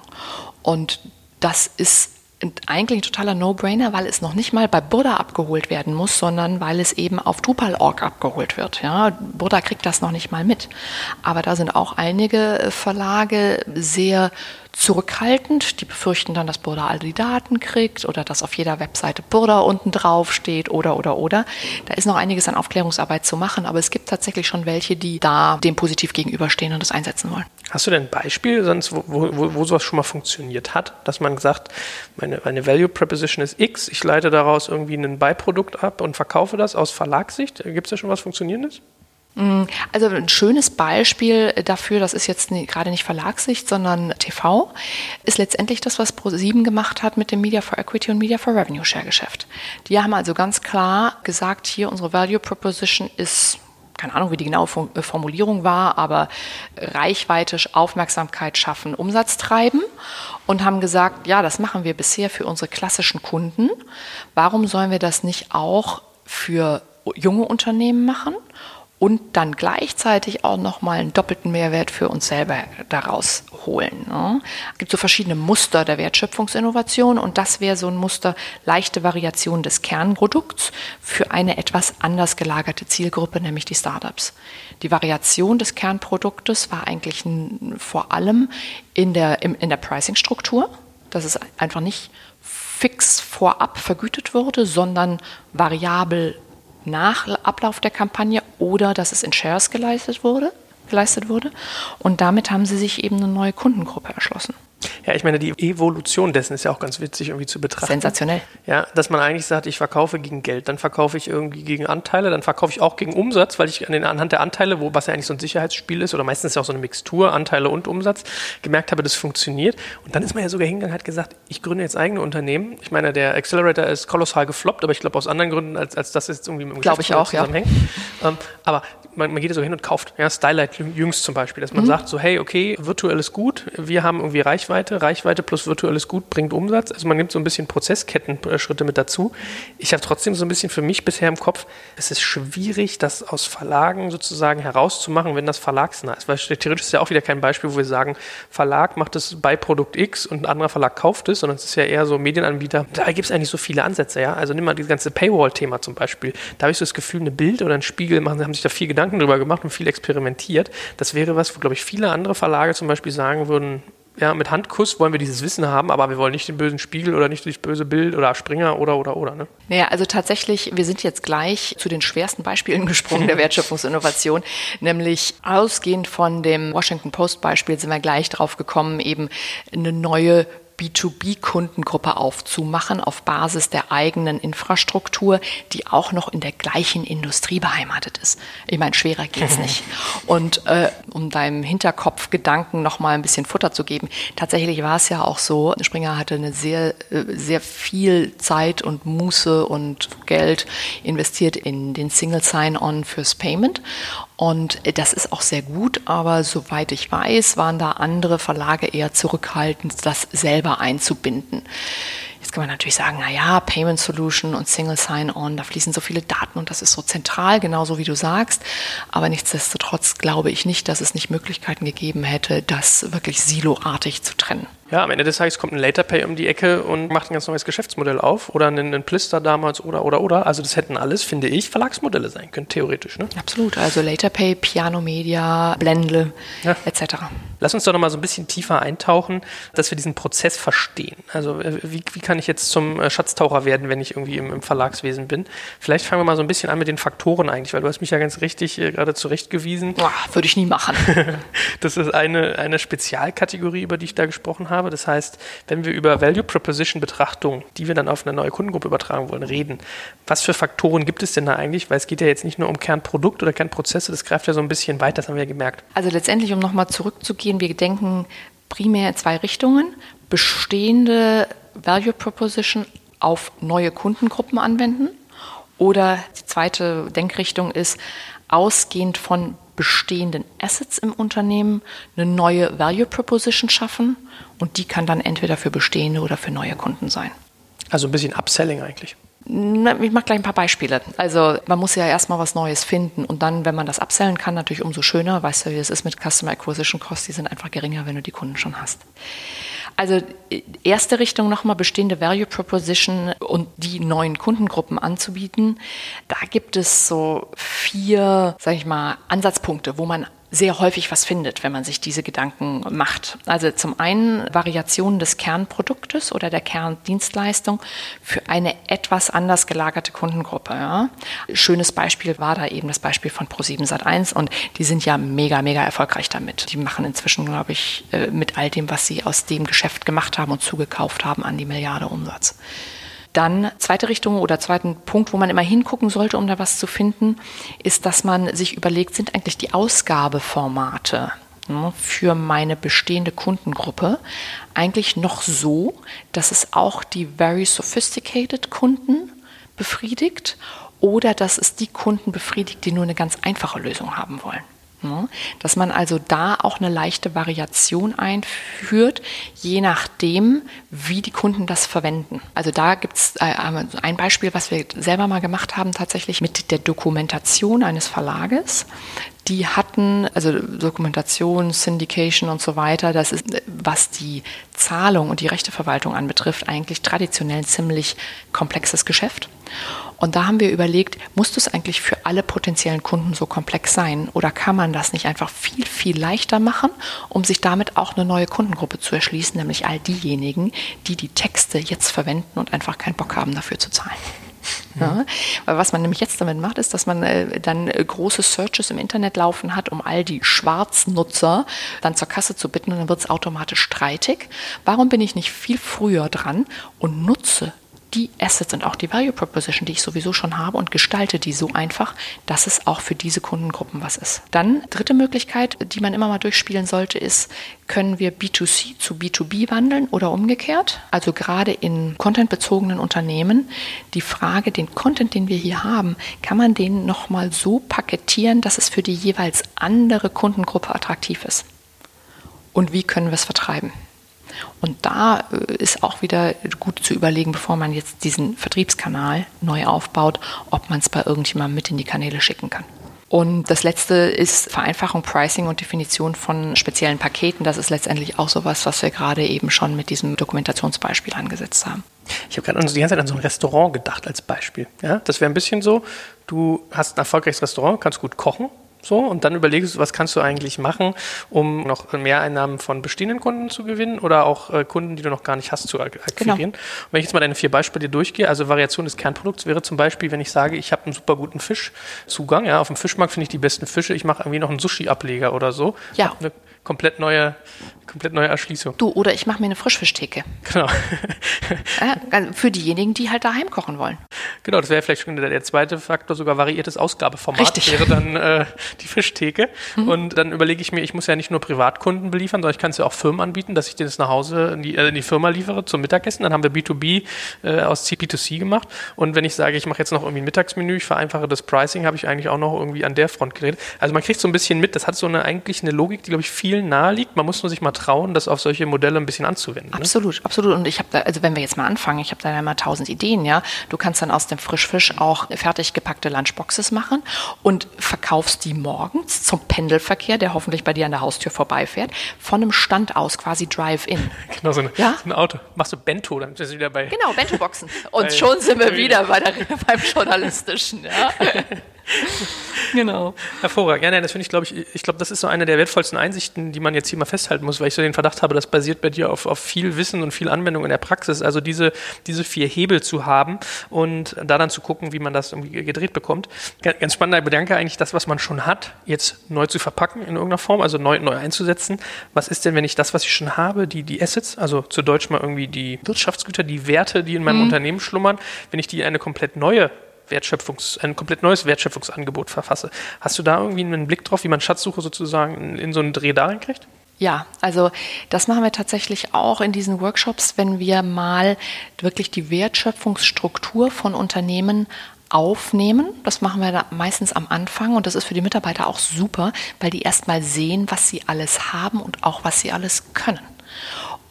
Und das ist eigentlich ein totaler No-Brainer, weil es noch nicht mal bei Burda abgeholt werden muss, sondern weil es eben auf Drupal.org abgeholt wird. Ja, Burda kriegt das noch nicht mal mit. Aber da sind auch einige Verlage sehr zurückhaltend. Die befürchten dann, dass Burda all die Daten kriegt oder dass auf jeder Webseite Burda unten drauf steht oder, oder, oder. Da ist noch einiges an Aufklärungsarbeit zu machen, aber es gibt tatsächlich schon welche, die da dem positiv gegenüberstehen und das einsetzen wollen. Hast du denn ein Beispiel, sonst, wo, wo, wo sowas schon mal funktioniert hat, dass man sagt, meine, meine Value Proposition ist X, ich leite daraus irgendwie ein Beiprodukt ab und verkaufe das aus Verlagssicht? Gibt es da schon was Funktionierendes? Mm, also ein schönes Beispiel dafür, das ist jetzt gerade nicht Verlagssicht, sondern TV, ist letztendlich das, was Pro7 gemacht hat mit dem Media for Equity und Media for Revenue Share Geschäft. Die haben also ganz klar gesagt, hier unsere Value Proposition ist keine Ahnung, wie die genaue äh, Formulierung war, aber Reichweite, Aufmerksamkeit schaffen, Umsatz treiben und haben gesagt, ja, das machen wir bisher für unsere klassischen Kunden. Warum sollen wir das nicht auch für junge Unternehmen machen? Und dann gleichzeitig auch nochmal einen doppelten Mehrwert für uns selber daraus holen. Ne? Es gibt so verschiedene Muster der Wertschöpfungsinnovation und das wäre so ein Muster leichte Variation des Kernprodukts für eine etwas anders gelagerte Zielgruppe, nämlich die Startups. Die Variation des Kernproduktes war eigentlich vor allem in der, in der Pricing-Struktur, dass es einfach nicht fix vorab vergütet wurde, sondern variabel nach Ablauf der Kampagne oder dass es in Shares geleistet wurde, geleistet wurde. Und damit haben sie sich eben eine neue Kundengruppe erschlossen. Ja, ich meine, die Evolution dessen ist ja auch ganz witzig irgendwie zu betrachten. Sensationell. Ja, dass man eigentlich sagt, ich verkaufe gegen Geld, dann verkaufe ich irgendwie gegen Anteile, dann verkaufe ich auch gegen Umsatz, weil ich anhand der Anteile, wo was ja eigentlich so ein Sicherheitsspiel ist oder meistens ja auch so eine Mixtur, Anteile und Umsatz, gemerkt habe, das funktioniert. Und dann ist man ja sogar hingegangen und hat gesagt, ich gründe jetzt eigene Unternehmen. Ich meine, der Accelerator ist kolossal gefloppt, aber ich glaube aus anderen Gründen, als, als das jetzt irgendwie mit dem Glaube ich auch, zusammenhängt. Ja. Ähm, aber man, man geht so hin und kauft. Ja, Stylight jüngst zum Beispiel, dass man mhm. sagt so, hey, okay, virtuelles Gut, wir haben irgendwie Reichweite, Reichweite plus virtuelles Gut bringt Umsatz. Also man nimmt so ein bisschen Prozesskettenschritte mit dazu. Ich habe trotzdem so ein bisschen für mich bisher im Kopf, es ist schwierig, das aus Verlagen sozusagen herauszumachen, wenn das verlagsnah ist. Weil theoretisch ist ja auch wieder kein Beispiel, wo wir sagen, Verlag macht es bei Produkt X und ein anderer Verlag kauft es, sondern es ist ja eher so Medienanbieter. Da gibt es eigentlich so viele Ansätze, ja. Also nimm mal dieses ganze Paywall-Thema zum Beispiel. Da habe ich so das Gefühl, eine Bild oder ein Spiegel machen, haben sich da viel Gedanken drüber gemacht und viel experimentiert. Das wäre was, wo, glaube ich, viele andere Verlage zum Beispiel sagen würden, ja, mit Handkuss wollen wir dieses Wissen haben, aber wir wollen nicht den bösen Spiegel oder nicht das böse Bild oder Springer oder, oder, oder, ne? Naja, also tatsächlich, wir sind jetzt gleich zu den schwersten Beispielen gesprungen der Wertschöpfungsinnovation, nämlich ausgehend von dem Washington Post Beispiel sind wir gleich drauf gekommen, eben eine neue B2B-Kundengruppe aufzumachen auf Basis der eigenen Infrastruktur, die auch noch in der gleichen Industrie beheimatet ist. Ich meine, schwerer geht's nicht. Und äh, um deinem Hinterkopfgedanken noch mal ein bisschen Futter zu geben, tatsächlich war es ja auch so, Springer hatte eine sehr, äh, sehr viel Zeit und Muße und Geld investiert in den Single Sign-On fürs Payment und das ist auch sehr gut, aber soweit ich weiß, waren da andere Verlage eher zurückhaltend, das selber einzubinden. Jetzt kann man natürlich sagen, na ja, Payment Solution und Single Sign-On, da fließen so viele Daten und das ist so zentral, genauso wie du sagst. Aber nichtsdestotrotz glaube ich nicht, dass es nicht Möglichkeiten gegeben hätte, das wirklich siloartig zu trennen. Ja, am Ende des Tages kommt ein LaterPay um die Ecke und macht ein ganz neues Geschäftsmodell auf oder ein, ein Plister damals oder, oder, oder. Also das hätten alles, finde ich, Verlagsmodelle sein können, theoretisch. Ne? Absolut, also LaterPay, Piano Media, Blendle ja. etc. Lass uns doch nochmal so ein bisschen tiefer eintauchen, dass wir diesen Prozess verstehen. Also äh, wie, wie kann ich jetzt zum äh, Schatztaucher werden, wenn ich irgendwie im, im, Verlagswesen bin? Vielleicht fangen wir mal so ein bisschen an mit den Faktoren eigentlich, weil du hast mich ja ganz richtig äh, gerade zurechtgewiesen. Boah, würde ich nie machen. das ist eine, eine Spezialkategorie, über die ich da gesprochen habe habe. Das heißt, wenn wir über Value Proposition Betrachtung, die wir dann auf eine neue Kundengruppe übertragen wollen, reden, was für Faktoren gibt es denn da eigentlich? Weil es geht ja jetzt nicht nur um Kernprodukt oder Kernprozesse, das greift ja so ein bisschen weit, das haben wir ja gemerkt. Also letztendlich, um nochmal zurückzugehen, wir denken primär in zwei Richtungen. Bestehende Value Proposition auf neue Kundengruppen anwenden. Oder die zweite Denkrichtung ist, ausgehend von bestehenden Assets im Unternehmen eine neue Value Proposition schaffen und die kann dann entweder für bestehende oder für neue Kunden sein. Also ein bisschen Upselling eigentlich. Ich mache gleich ein paar Beispiele. Also man muss ja erstmal was Neues finden und dann, wenn man das upsellen kann, natürlich umso schöner. Weißt du, wie es ist mit Customer Acquisition Costs, die sind einfach geringer, wenn du die Kunden schon hast. Also erste Richtung nochmal bestehende Value Proposition und die neuen Kundengruppen anzubieten. Da gibt es so vier, sage ich mal, Ansatzpunkte, wo man sehr häufig was findet, wenn man sich diese Gedanken macht. Also zum einen Variationen des Kernproduktes oder der Kerndienstleistung für eine etwas anders gelagerte Kundengruppe. Ja. Schönes Beispiel war da eben das Beispiel von Pro7 Sat1 und die sind ja mega, mega erfolgreich damit. Die machen inzwischen, glaube ich, äh, mit all dem, was sie aus dem Geschäft gemacht haben und zugekauft haben, an die Milliarde Umsatz. Dann zweite Richtung oder zweiten Punkt, wo man immer hingucken sollte, um da was zu finden, ist, dass man sich überlegt, sind eigentlich die Ausgabeformate ne, für meine bestehende Kundengruppe eigentlich noch so, dass es auch die very sophisticated Kunden befriedigt oder dass es die Kunden befriedigt, die nur eine ganz einfache Lösung haben wollen. Ne? Dass man also da auch eine leichte Variation einführt, je nachdem, wie die Kunden das verwenden. Also da gibt es äh, ein Beispiel, was wir selber mal gemacht haben, tatsächlich mit der Dokumentation eines Verlages. Die hatten, also Dokumentation, Syndication und so weiter, das ist, was die Zahlung und die Rechteverwaltung anbetrifft, eigentlich traditionell ein ziemlich komplexes Geschäft. Und da haben wir überlegt, muss das eigentlich für alle potenziellen Kunden so komplex sein oder kann man das nicht einfach viel, viel leichter machen, um sich damit auch eine neue Kundengruppe zu erschließen, nämlich all diejenigen, die die Texte jetzt verwenden und einfach keinen Bock haben, dafür zu zahlen. Ja, weil was man nämlich jetzt damit macht, ist, dass man äh, dann äh, große Searches im Internet laufen hat, um all die Schwarznutzer dann zur Kasse zu bitten und dann wird es automatisch streitig. Warum bin ich nicht viel früher dran und nutze die Assets und auch die Value Proposition, die ich sowieso schon habe und gestalte die so einfach, dass es auch für diese Kundengruppen was ist. Dann dritte Möglichkeit, die man immer mal durchspielen sollte, ist, können wir B2C zu B2B wandeln oder umgekehrt? Also gerade in contentbezogenen Unternehmen die Frage, den Content, den wir hier haben, kann man den nochmal so paketieren, dass es für die jeweils andere Kundengruppe attraktiv ist? Und wie können wir es vertreiben? Und da äh, ist auch wieder gut zu überlegen, bevor man jetzt diesen Vertriebskanal neu aufbaut, ob man es bei irgendjemandem mit in die Kanäle schicken kann. Und das letzte ist Vereinfachung, Pricing und Definition von speziellen Paketen. Das ist letztendlich auch sowas, was wir gerade eben schon mit diesem Dokumentationsbeispiel angesetzt haben. Ich habe gerade die ganze Zeit an so ein Restaurant gedacht als Beispiel. Ja, das wäre ein bisschen so, du hast ein erfolgreiches Restaurant, kannst gut kochen, So, und dann überlegst du, was kannst du eigentlich machen, um noch mehr Einnahmen von bestehenden Kunden zu gewinnen oder auch äh, Kunden, die du noch gar nicht hast, zu akquirieren. Genau. Und wenn ich jetzt mal deine vier Beispiele durchgehe, also Variation des Kernprodukts wäre zum Beispiel, wenn ich sage, ich habe einen super guten Fischzugang, ja, auf dem Fischmarkt finde ich die besten Fische, ich mache irgendwie noch einen Sushi-Ableger oder so. Ja. Eine komplett neue, komplett neue Erschließung. Du, oder ich mache mir eine Frischfischtheke. Genau. für diejenigen, die halt daheim kochen wollen. Genau, das wäre vielleicht schon der, der, zweite Faktor, sogar variiertes Ausgabeformat Richtig. wäre dann äh, die Fischtheke. Mhm. Und dann überlege ich mir, ich muss ja nicht nur Privatkunden beliefern, sondern ich kann es ja auch Firmen anbieten, dass ich denen das nach Hause in die, äh, in die Firma liefere zum Mittagessen. Dann haben wir B2B äh, aus B2C gemacht. Und wenn ich sage, ich mache jetzt noch irgendwie ein Mittagsmenü, ich vereinfache das Pricing, habe ich eigentlich auch noch irgendwie an der Front geredet. Also man kriegt so ein bisschen mit, das hat so eine eigentlich eine Logik, die, glaube ich, vielen nahe liegt. Man muss nur sich mal trauen, das auf solche Modelle ein bisschen anzuwenden. Ne? Absolut, ne? absolut. Und ich habe da, also wenn wir jetzt mal anfangen, ich habe da ja mal tausend Ideen, ja. Du kannst dann aus dem Frischfisch auch fertig gepackte Lunchboxes machen und verkaufst die morgens zum Pendelverkehr, der hoffentlich bei dir an der Haustür vorbeifährt, von einem Stand aus quasi Drive-In. Genau, so, eine, ja? so, ein Auto. Machst du Bento, dann bist du wieder bei. Genau, Bento-Boxen. Und schon sind wir wieder bei der, beim Journalistischen, ja. genau. Hervorragend. Ja, nein, das finde ich, glaube ich, ich glaube, das ist so eine der wertvollsten Einsichten, die man jetzt hier mal festhalten muss, weil ich so den Verdacht habe, das basiert bei dir auf, auf viel Wissen und viel Anwendung in der Praxis. Also diese, diese vier Hebel zu haben und da dann zu gucken, wie man das irgendwie gedreht bekommt. Ganz spannender Gedanke eigentlich, das, was man schon hat, jetzt neu zu verpacken in irgendeiner Form, also neu, neu einzusetzen. Was ist denn, wenn ich das, was ich schon habe, die, die Assets, also zu Deutsch mal irgendwie die Wirtschaftsgüter, die Werte, die in meinem mhm. Unternehmen schlummern, wenn ich die in eine komplett neue Wertschöpfungs-, ein komplett neues Wertschöpfungsangebot verfasse. Hast du da irgendwie einen Blick drauf, wie man Schatzsuche sozusagen in, so einen Dreh darin kriegt? Ja, also das machen wir tatsächlich auch in diesen Workshops, wenn wir mal wirklich die Wertschöpfungsstruktur von Unternehmen aufnehmen. Das machen wir meistens am Anfang und das ist für die Mitarbeiter auch super, weil die erstmal sehen, was sie alles haben und auch was sie alles können.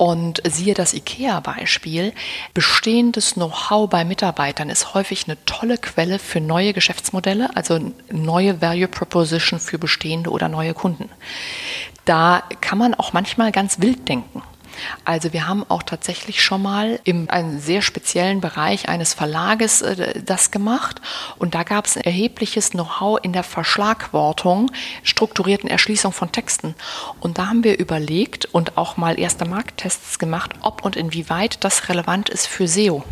Und siehe das IKEA-Beispiel, bestehendes Know-how bei Mitarbeitern ist häufig eine tolle Quelle für neue Geschäftsmodelle, also neue Value Proposition für bestehende oder neue Kunden. Da kann man auch manchmal ganz wild denken. Also wir haben auch tatsächlich schon mal in einem sehr speziellen Bereich eines Verlages äh, das gemacht und da gab es ein erhebliches Know-how in der Verschlagwortung, strukturierten Erschließung von Texten. Und da haben wir überlegt und auch mal erste Markttests gemacht, ob und inwieweit das relevant ist für SEO.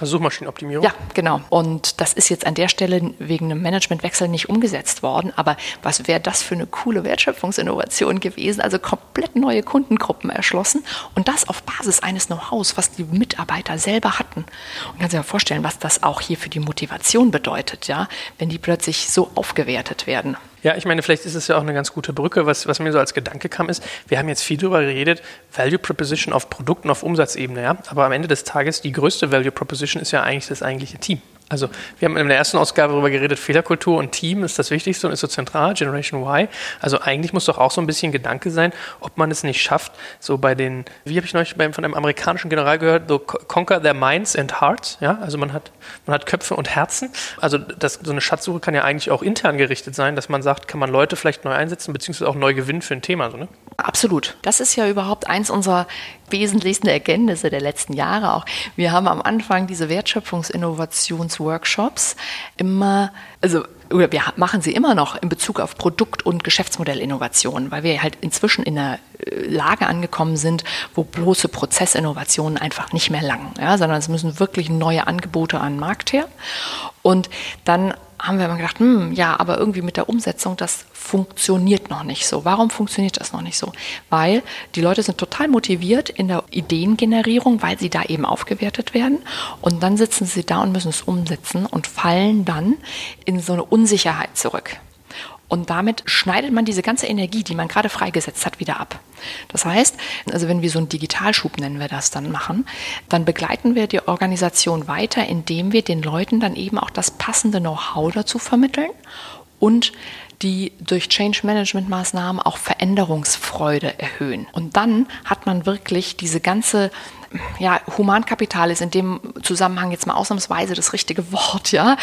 Also Suchmaschinenoptimierung? Ja, genau. Und das ist jetzt an der Stelle wegen einem Managementwechsel nicht umgesetzt worden. Aber was wäre das für eine coole Wertschöpfungsinnovation gewesen? Also komplett neue Kundengruppen erschlossen und das auf Basis eines Know-hows, was die Mitarbeiter selber hatten. Und kannst dir vorstellen, was das auch hier für die Motivation bedeutet, ja, wenn die plötzlich so aufgewertet werden. Ja, ich meine, vielleicht ist es ja auch eine ganz gute Brücke. Was, was mir so als Gedanke kam, ist, wir haben jetzt viel darüber geredet, Value Proposition auf Produkten, auf Umsatzebene, ja. Aber am Ende des Tages, die größte Value Proposition ist ja eigentlich das eigentliche Team. Also wir haben in der ersten Ausgabe darüber geredet, Fehlerkultur und Team ist das Wichtigste und ist so zentral, Generation Y. Also eigentlich muss doch auch so ein bisschen Gedanke sein, ob man es nicht schafft, so bei den, wie habe ich neulich von einem amerikanischen General gehört, so conquer their minds and hearts. Ja, also man hat, man hat Köpfe und Herzen. Also das, so eine Schatzsuche kann ja eigentlich auch intern gerichtet sein, dass man sagt, kann man Leute vielleicht neu einsetzen, beziehungsweise auch neu gewinnen für ein Thema. So, ne? Absolut. Das ist ja überhaupt eins unserer wesentlichsten Erkenntnisse der letzten Jahre auch. Wir haben am Anfang diese Wertschöpfungsinnovationsworkshops immer, also oder wir machen sie immer noch in Bezug auf Produkt- und Geschäftsmodellinnovation, weil wir halt inzwischen in einer äh, Lage angekommen sind, wo bloße Prozessinnovationen einfach nicht mehr langen, ja, sondern es müssen wirklich neue Angebote an den Markt her. Und dann haben wir immer gedacht, hm, ja, aber irgendwie mit der Umsetzung, das funktioniert noch nicht so. Warum funktioniert das noch nicht so? Weil die Leute sind total motiviert in der Ideengenerierung, weil sie da eben aufgewertet werden. Und dann sitzen sie da und müssen es umsetzen und fallen dann in so eine Unsicherheit zurück. Und damit schneidet man diese ganze Energie, die man gerade freigesetzt hat, wieder ab. Das heißt, also wenn wir so einen Digitalschub nennen wir das dann machen, dann begleiten wir die Organisation weiter, indem wir den Leuten dann eben auch das passende Know-how dazu vermitteln und die durch Change Management Maßnahmen auch Veränderungsfreude erhöhen. Und dann hat man wirklich diese ganze ja, Humankapital ist in dem Zusammenhang jetzt mal ausnahmsweise das richtige Wort, ja,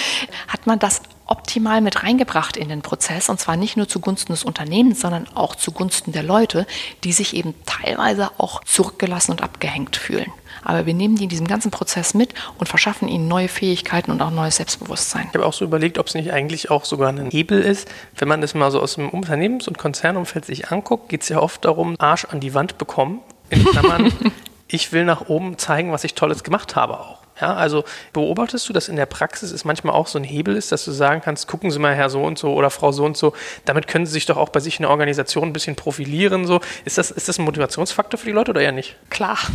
hat man das optimal mit reingebracht in den Prozess und zwar nicht nur zugunsten des Unternehmens, sondern auch zugunsten der Leute, die sich eben teilweise auch zurückgelassen und abgehängt fühlen. Aber wir nehmen die in diesem ganzen Prozess mit und verschaffen ihnen neue Fähigkeiten und auch neues Selbstbewusstsein. Ich habe auch so überlegt, ob es nicht eigentlich auch sogar ein Hebel ist. Wenn man das mal so aus dem Unternehmens- und Konzernumfeld sich anguckt, geht es ja oft darum, Arsch an die Wand bekommen. In Klammern, ich will nach oben zeigen, was ich Tolles gemacht habe auch. Ja, also beobachtest du, dass in der Praxis es manchmal auch so ein Hebel ist, dass du sagen kannst, gucken Sie mal Herr so und so oder Frau so und so, damit können Sie sich doch auch bei sich in der Organisation ein bisschen profilieren. So. Ist, das, ist das ein Motivationsfaktor für die Leute oder eher nicht? Klar.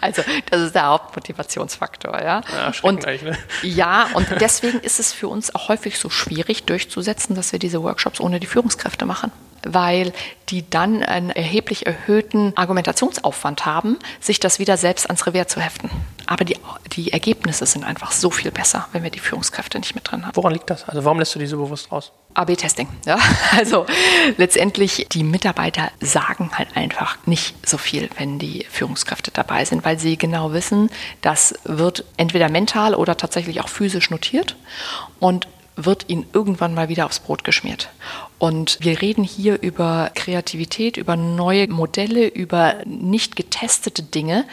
Also das ist der Hauptmotivationsfaktor, ja. Ja, und, ne? ja, und deswegen ist es für uns auch häufig so schwierig durchzusetzen, dass wir diese Workshops ohne die Führungskräfte machen weil die dann einen erheblich erhöhten Argumentationsaufwand haben, sich das wieder selbst ans Revier zu heften. Aber die, die Ergebnisse sind einfach so viel besser, wenn wir die Führungskräfte nicht mit drin haben. Woran liegt das? Also warum lässt du die so bewusst raus? AB-Testing. Ja? Also letztendlich, die Mitarbeiter sagen halt einfach nicht so viel, wenn die Führungskräfte dabei sind, weil sie genau wissen, das wird entweder mental oder tatsächlich auch physisch notiert. Und wird ihnen irgendwann mal wieder aufs Brot geschmiert. Und wir reden hier über Kreativität, über neue Modelle, über nicht getestete Dinge.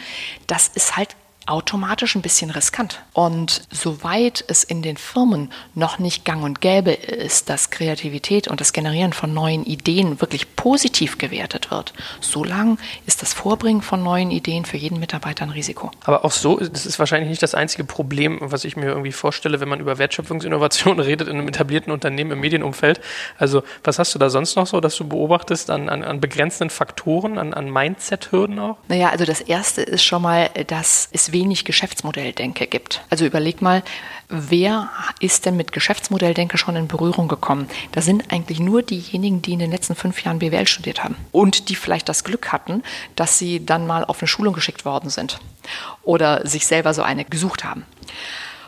Das ist halt automatisch ein bisschen riskant. Und soweit es in den Firmen noch nicht gang und gäbe ist, dass Kreativität und das Generieren von neuen Ideen wirklich positiv gewertet wird, solange ist das Vorbringen von neuen Ideen für jeden Mitarbeiter ein Risiko. Aber auch so, das ist wahrscheinlich nicht das einzige Problem, was ich mir irgendwie vorstelle, wenn man über Wertschöpfungsinnovation redet in einem etablierten Unternehmen im Medienumfeld. Also was hast du da sonst noch so, dass du beobachtest an, an, an begrenzenden Faktoren, an, an Mindset-Hürden auch? Naja, also das Erste ist schon mal, dass es wenig Geschäftsmodelldenke gibt. Also überleg mal, wer ist denn mit Geschäftsmodelldenke schon in Berührung gekommen? Da sind eigentlich nur diejenigen, die in den letzten fünf Jahren BWL studiert haben und die vielleicht das Glück hatten, dass sie dann mal auf eine Schulung geschickt worden sind oder sich selber so eine gesucht haben.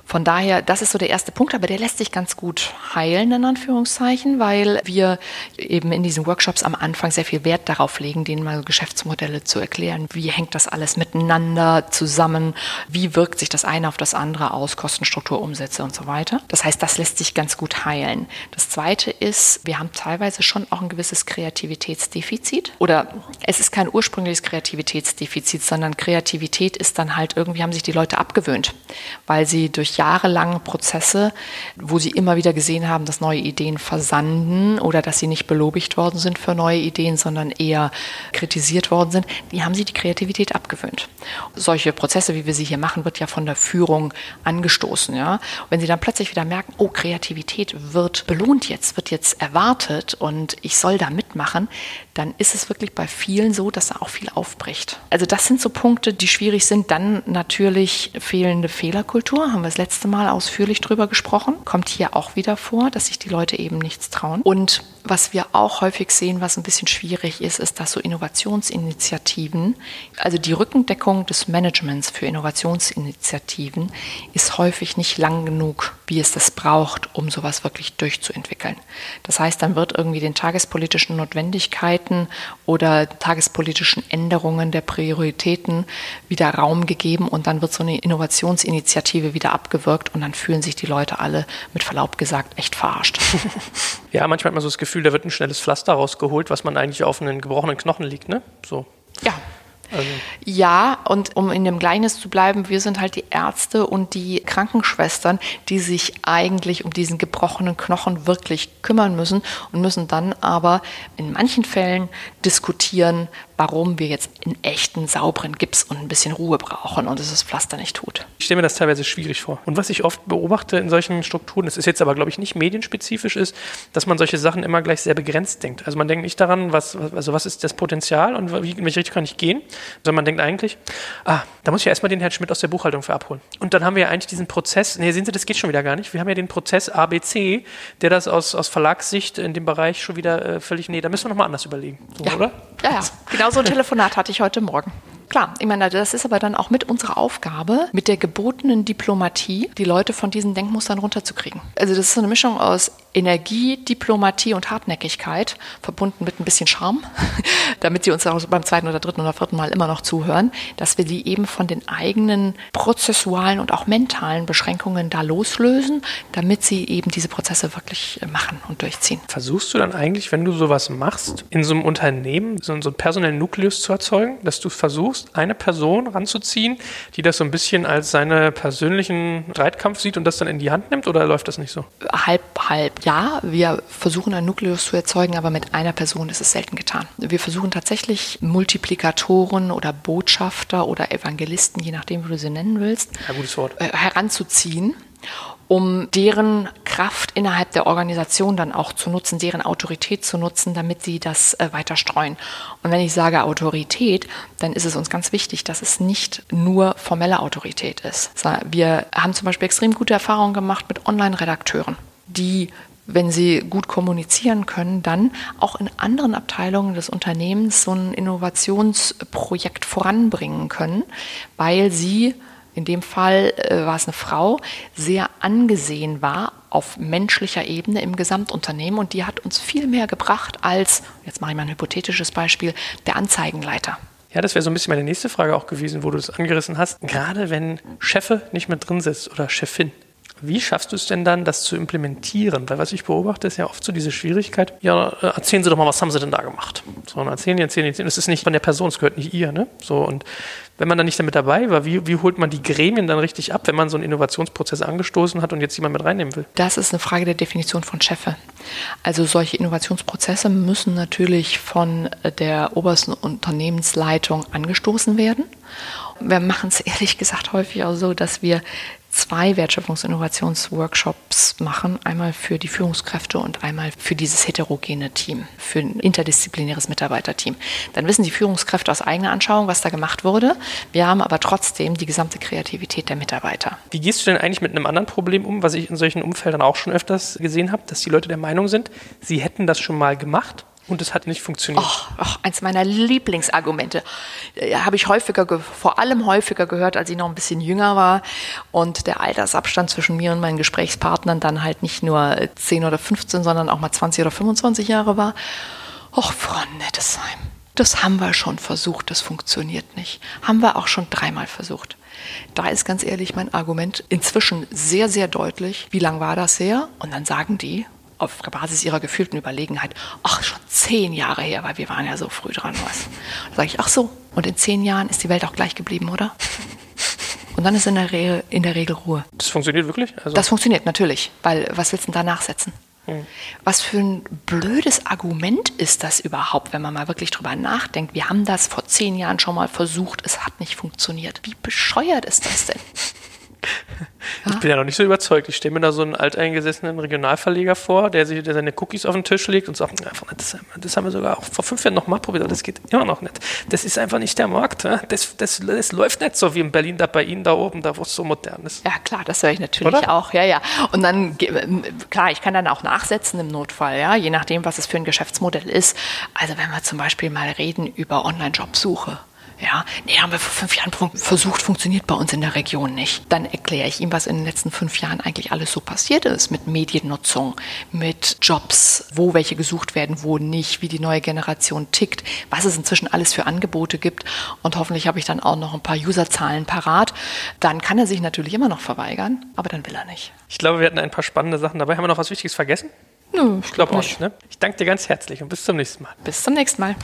Von daher, das ist so der erste Punkt, aber der lässt sich ganz gut heilen, in Anführungszeichen, weil wir eben in diesen Workshops am Anfang sehr viel Wert darauf legen, denen mal Geschäftsmodelle zu erklären. Wie hängt das alles miteinander zusammen? Wie wirkt sich das eine auf das andere aus? Kostenstruktur, Umsätze und so weiter. Das heißt, das lässt sich ganz gut heilen. Das zweite ist, wir haben teilweise schon auch ein gewisses Kreativitätsdefizit oder es ist kein ursprüngliches Kreativitätsdefizit, sondern Kreativität ist dann halt irgendwie haben sich die Leute abgewöhnt, weil sie durch jahrelange Prozesse, wo sie immer wieder gesehen haben, dass neue Ideen versanden oder dass sie nicht belobigt worden sind für neue Ideen, sondern eher kritisiert worden sind, die haben sie die Kreativität abgewöhnt. Solche Prozesse, wie wir sie hier machen, wird ja von der Führung angestoßen. Ja? wenn sie dann plötzlich wieder merken, oh, Kreativität wird belohnt jetzt, wird jetzt erwartet und ich soll da mitmachen, dann ist es wirklich bei vielen so, dass da auch viel aufbricht. Also das sind so Punkte, die schwierig sind. Dann natürlich fehlende Fehlerkultur, haben wir das letzte Mal ausführlich drüber gesprochen. Kommt hier auch wieder vor, dass sich die Leute eben nichts trauen. Und was wir auch häufig sehen, was ein bisschen schwierig ist, ist, dass so Innovationsinitiativen, also die Rückendeckung des Managements für Innovationsinitiativen ist häufig nicht lang genug, wie es das braucht, um sowas wirklich durchzuentwickeln. Das heißt, dann wird irgendwie den tagespolitischen Notwendigkeiten oder tagespolitischen Änderungen der Prioritäten wieder Raum gegeben und dann wird so eine Innovationsinitiative wieder abgewirkt und dann fühlen sich die Leute alle mit Verlaub gesagt echt verarscht. Ja, manchmal hat man so das Gefühl, da wird ein schnelles Pflaster rausgeholt, was man eigentlich auf einen gebrochenen Knochen liegt, ne? So. Ja, also. Ja, und um in dem Gleichnis zu bleiben, wir sind halt die Ärzte und die Krankenschwestern, die sich eigentlich um diesen gebrochenen Knochen wirklich kümmern müssen und müssen dann aber in manchen Fällen diskutieren, warum wir jetzt in echten, sauberen Gips und ein bisschen Ruhe brauchen und es das Pflaster nicht tut. Ich stelle mir das teilweise schwierig vor. Und was ich oft beobachte in solchen Strukturen, das ist jetzt aber, glaube ich, nicht medienspezifisch, ist, dass man solche Sachen immer gleich sehr begrenzt denkt. Also man denkt nicht daran, was, also was ist das Potenzial und wie, in welche Richtung kann ich gehen, sondern man denkt eigentlich, ah, da muss ich ja erstmal den Herrn Schmidt aus der Buchhaltung für abholen. Und dann haben wir ja eigentlich diesen Prozess, nee, sehen Sie, das geht schon wieder gar nicht. Wir haben ja den Prozess ABC, der das aus, aus Verlagssicht in dem Bereich schon wieder äh, völlig, nee, da müssen wir nochmal anders überlegen. So, ja. oder? Ja, ja, genau Genau so ein Telefonat hatte ich heute Morgen. Klar, ich meine, das ist aber dann auch mit unserer Aufgabe, mit der gebotenen Diplomatie, die Leute von diesen Denkmustern runterzukriegen. Also das ist so eine Mischung aus Energie, Diplomatie und Hartnäckigkeit, verbunden mit ein bisschen Charme, damit sie uns auch beim zweiten oder dritten oder vierten Mal immer noch zuhören, dass wir die eben von den eigenen prozessualen und auch mentalen Beschränkungen da loslösen, damit sie eben diese Prozesse wirklich machen und durchziehen. Versuchst du dann eigentlich, wenn du sowas machst, in so einem Unternehmen so, so einen personellen Nukleus zu erzeugen, dass du versuchst, eine Person ranzuziehen, die das so ein bisschen als seine persönlichen Streitkampf sieht und das dann in die Hand nimmt oder läuft das nicht so? Halb, halb. Ja, wir versuchen einen Nukleus zu erzeugen, aber mit einer Person ist es selten getan. Wir versuchen tatsächlich Multiplikatoren oder Botschafter oder Evangelisten, je nachdem, wie du sie nennen willst, ja, gutes Wort. Äh, heranzuziehen um deren Kraft innerhalb der Organisation dann auch zu nutzen, deren Autorität zu nutzen, damit sie das äh, weiter streuen. Und wenn ich sage Autorität, dann ist es uns ganz wichtig, dass es nicht nur formelle Autorität ist. Wir haben zum Beispiel extrem gute Erfahrungen gemacht mit Online-Redakteuren, die wenn sie gut kommunizieren können, dann auch in anderen Abteilungen des Unternehmens so ein Innovationsprojekt voranbringen können, weil sie in dem Fall äh, war es eine Frau, sehr angesehen war auf menschlicher Ebene im Gesamtunternehmen und die hat uns viel mehr gebracht als, jetzt mache ich mal ein hypothetisches Beispiel, der Anzeigenleiter. Ja, das wäre so ein bisschen meine nächste Frage auch gewesen, wo du das angerissen hast. Gerade wenn Chefe nicht mehr drin sitzt oder Chefin, wie schaffst du es denn dann, das zu implementieren? Weil was ich beobachte, ist ja oft so diese Schwierigkeit, ja, äh, erzählen Sie doch mal, was haben Sie denn da gemacht? So, und erzählen erzählen erzählen. Das ist nicht von der Person, es gehört nicht ihr, ne? So, und wenn man dann nicht damit dabei war, wie, wie holt man die Gremien dann richtig ab, wenn man so einen Innovationsprozess angestoßen hat und jetzt jemand mit reinnehmen will? Das ist eine Frage der Definition von Chefe. Also solche Innovationsprozesse müssen natürlich von der obersten Unternehmensleitung angestoßen werden. Wir machen es ehrlich gesagt häufig auch so, dass wir zwei Wertschöpfungs-Innovationsworkshops machen. Einmal für die Führungskräfte und einmal für dieses heterogene Team, für ein interdisziplinäres Mitarbeiterteam. Dann wissen die Führungskräfte aus eigener Anschauung, was da gemacht wurde. Wir haben aber trotzdem die gesamte Kreativität der Mitarbeiter. Wie gehst du denn eigentlich mit einem anderen Problem um, was ich in solchen Umfeldern auch schon öfters gesehen habe, dass die Leute der Meinung sind, sie hätten das schon mal gemacht und es hat nicht funktioniert. Oh, oh, eins meiner Lieblingsargumente. Äh, Habe ich häufiger, vor allem häufiger gehört, als ich noch ein bisschen jünger war und der Altersabstand zwischen mir und meinen Gesprächspartnern dann halt nicht nur 10 oder 15, sondern auch mal 20 oder 25 Jahre war. Och, Frau Nettesheim, das haben wir schon versucht, das funktioniert nicht. Haben wir auch schon dreimal versucht. Da ist ganz ehrlich mein Argument inzwischen sehr, sehr deutlich. Wie lang war das her? Und dann sagen die, auf Basis ihrer gefühlten Überlegenheit, ach, schon zehn Jahre her, weil wir waren ja so früh dran, was. Da sage ich, ach so, und in zehn Jahren ist die Welt auch gleich geblieben, oder? Und dann ist in der, Regel, in der Regel Ruhe. Das funktioniert wirklich? Also das funktioniert natürlich, weil was willst du denn da nachsetzen? Hm. Was für ein blödes Argument ist das überhaupt, wenn man mal wirklich drüber nachdenkt? Wir haben das vor zehn Jahren schon mal versucht, es hat nicht funktioniert. Wie bescheuert ist das denn? Ich bin ja noch nicht so überzeugt. Ich stelle mir da so einen alteingesessenen Regionalverleger vor, der sich der seine Cookies auf den Tisch legt und sagt, das, das haben wir sogar auch vor fünf Jahren noch mal probiert, aber das geht immer noch nicht. Das ist einfach nicht der Markt. Das, das, das läuft nicht so wie in Berlin, da bei Ihnen da oben, da wo es so modern ist. Ja, klar, das höre ich natürlich Oder? auch. Ja, ja. Und dann, klar, ich kann dann auch nachsetzen im Notfall, ja, je nachdem, was es für ein Geschäftsmodell ist. Also wenn wir zum Beispiel mal reden über Online-Jobsuche. Ja, nee, haben wir vor fünf Jahren versucht, funktioniert bei uns in der Region nicht. Dann erkläre ich ihm, was in den letzten fünf Jahren eigentlich alles so passiert ist mit Mediennutzung, mit Jobs, wo welche gesucht werden, wo nicht, wie die neue Generation tickt, was es inzwischen alles für Angebote gibt. Und hoffentlich habe ich dann auch noch ein paar Userzahlen parat. Dann kann er sich natürlich immer noch verweigern, aber dann will er nicht. Ich glaube, wir hatten ein paar spannende Sachen dabei. Haben wir noch was Wichtiges vergessen? Nö, ich glaube auch nicht. Ne? Ich danke dir ganz herzlich und bis zum nächsten Mal. Bis zum nächsten Mal.